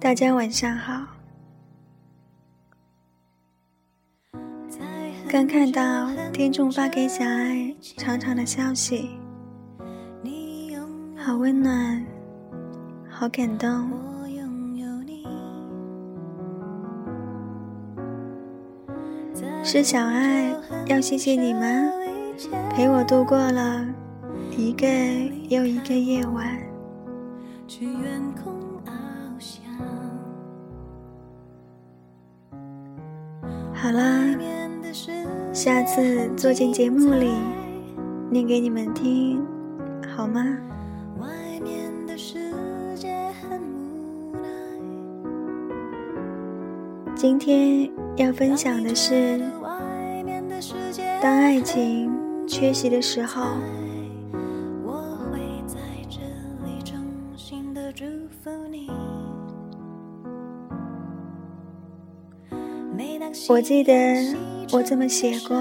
大家晚上好。刚看到听众发给小爱长长的消息，好温暖，好感动。是小爱要谢谢你们，陪我度过了一个又一个夜晚。好啦，下次坐进节目里念给你们听，好吗？今天要分享的是，当爱情缺席的时候。我记得我这么写过：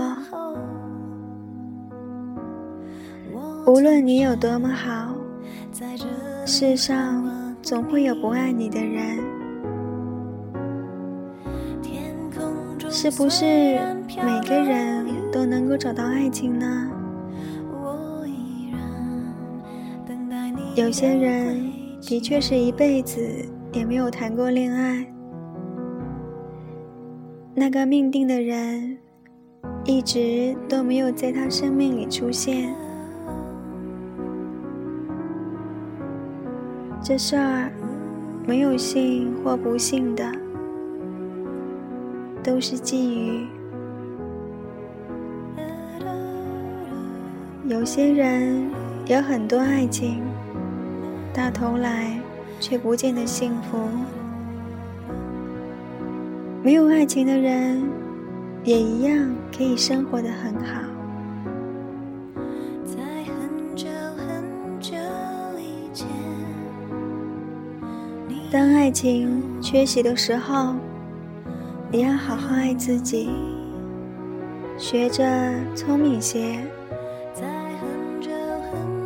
无论你有多么好，世上总会有不爱你的人。是不是每个人都能够找到爱情呢？有些人的确是一辈子也没有谈过恋爱。那个命定的人，一直都没有在他生命里出现。这事儿，没有幸或不幸的，都是际遇。有些人有很多爱情，到头来却不见得幸福。没有爱情的人，也一样可以生活的很好。在很久很久以前当爱情缺席的时候，你要好好爱自己，学着聪明些。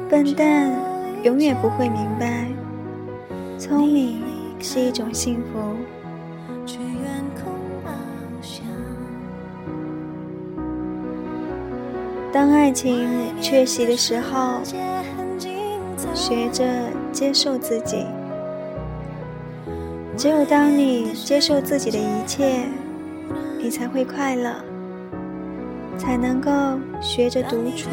笨蛋永远不会明白，聪明是一种幸福。当爱情缺席的时候，学着接受自己。只有当你接受自己的一切，你才会快乐，才能够学着独处。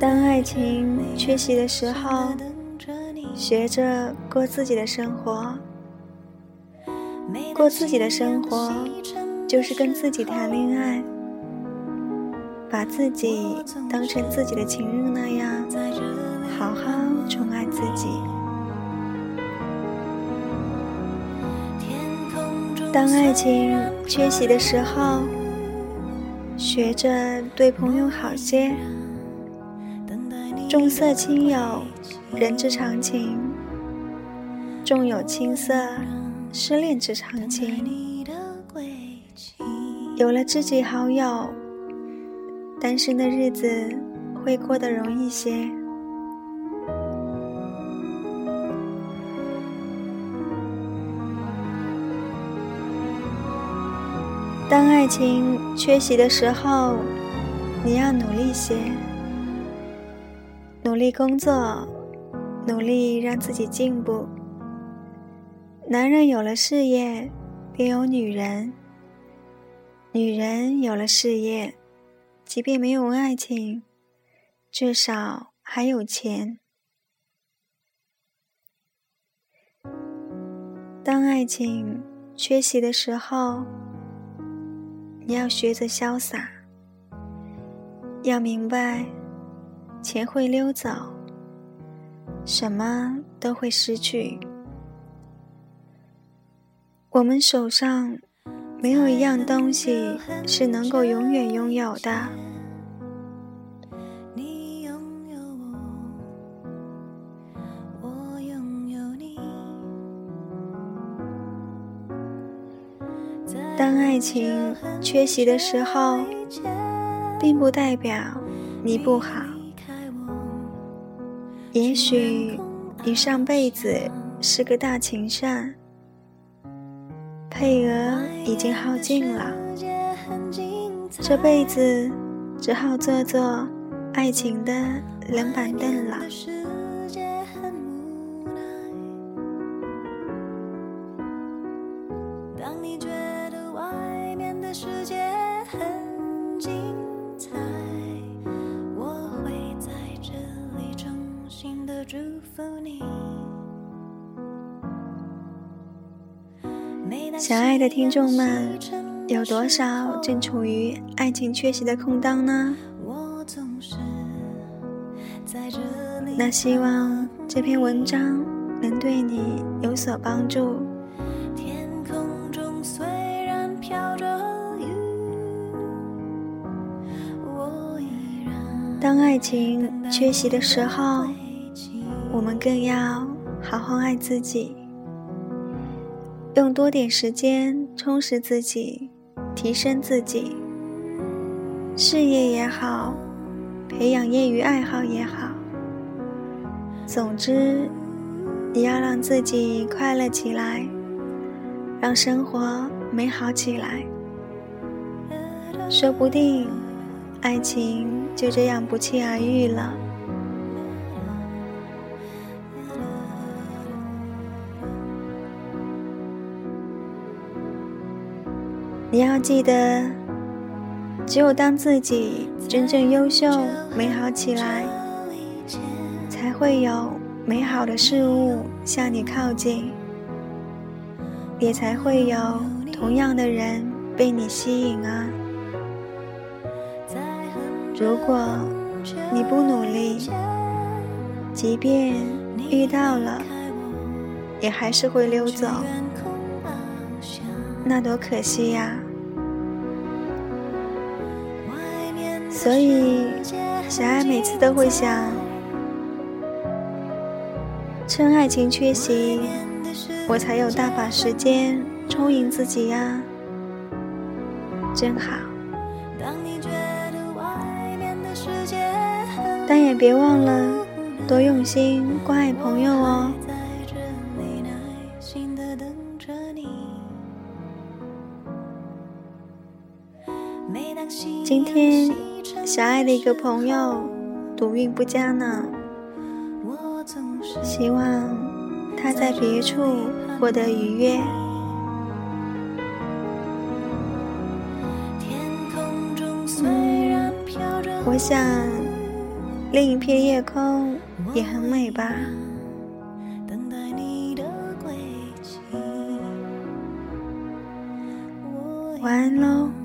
当爱情缺席的时候，学着过自己的生活。过自己的生活，就是跟自己谈恋爱，把自己当成自己的情人那样，好好宠爱自己。当爱情缺席的时候，学着对朋友好些。重色轻友，人之常情；重友轻色。失恋之常情，有了知己好友，单身的日子会过得容易些。当爱情缺席的时候，你要努力些，努力工作，努力让自己进步。男人有了事业，便有女人；女人有了事业，即便没有爱情，至少还有钱。当爱情缺席的时候，你要学着潇洒，要明白，钱会溜走，什么都会失去。我们手上没有一样东西是能够永远拥有的。当爱情缺席的时候，并不代表你不好，也许你上辈子是个大情圣，配额已经耗尽了，这辈子只好做做爱情的冷板凳了。小爱的听众们，有多少正处于爱情缺席的空档呢？那希望这篇文章能对你有所帮助。当爱情缺席的时候，我们更要好好爱自己。用多点时间充实自己，提升自己。事业也好，培养业余爱好也好。总之，你要让自己快乐起来，让生活美好起来。说不定，爱情就这样不期而遇了。你要记得，只有当自己真正优秀、美好起来，才会有美好的事物向你靠近，也才会有同样的人被你吸引啊！如果你不努力，即便遇到了，也还是会溜走。那多可惜呀！所以，小爱每次都会想，趁爱情缺席，我才有大把时间充盈自己呀，真好。但也别忘了多用心关爱朋友哦。今天，小爱的一个朋友赌运不佳呢，希望他在别处获得愉悦。嗯，我想另一片夜空也很美吧。晚安喽。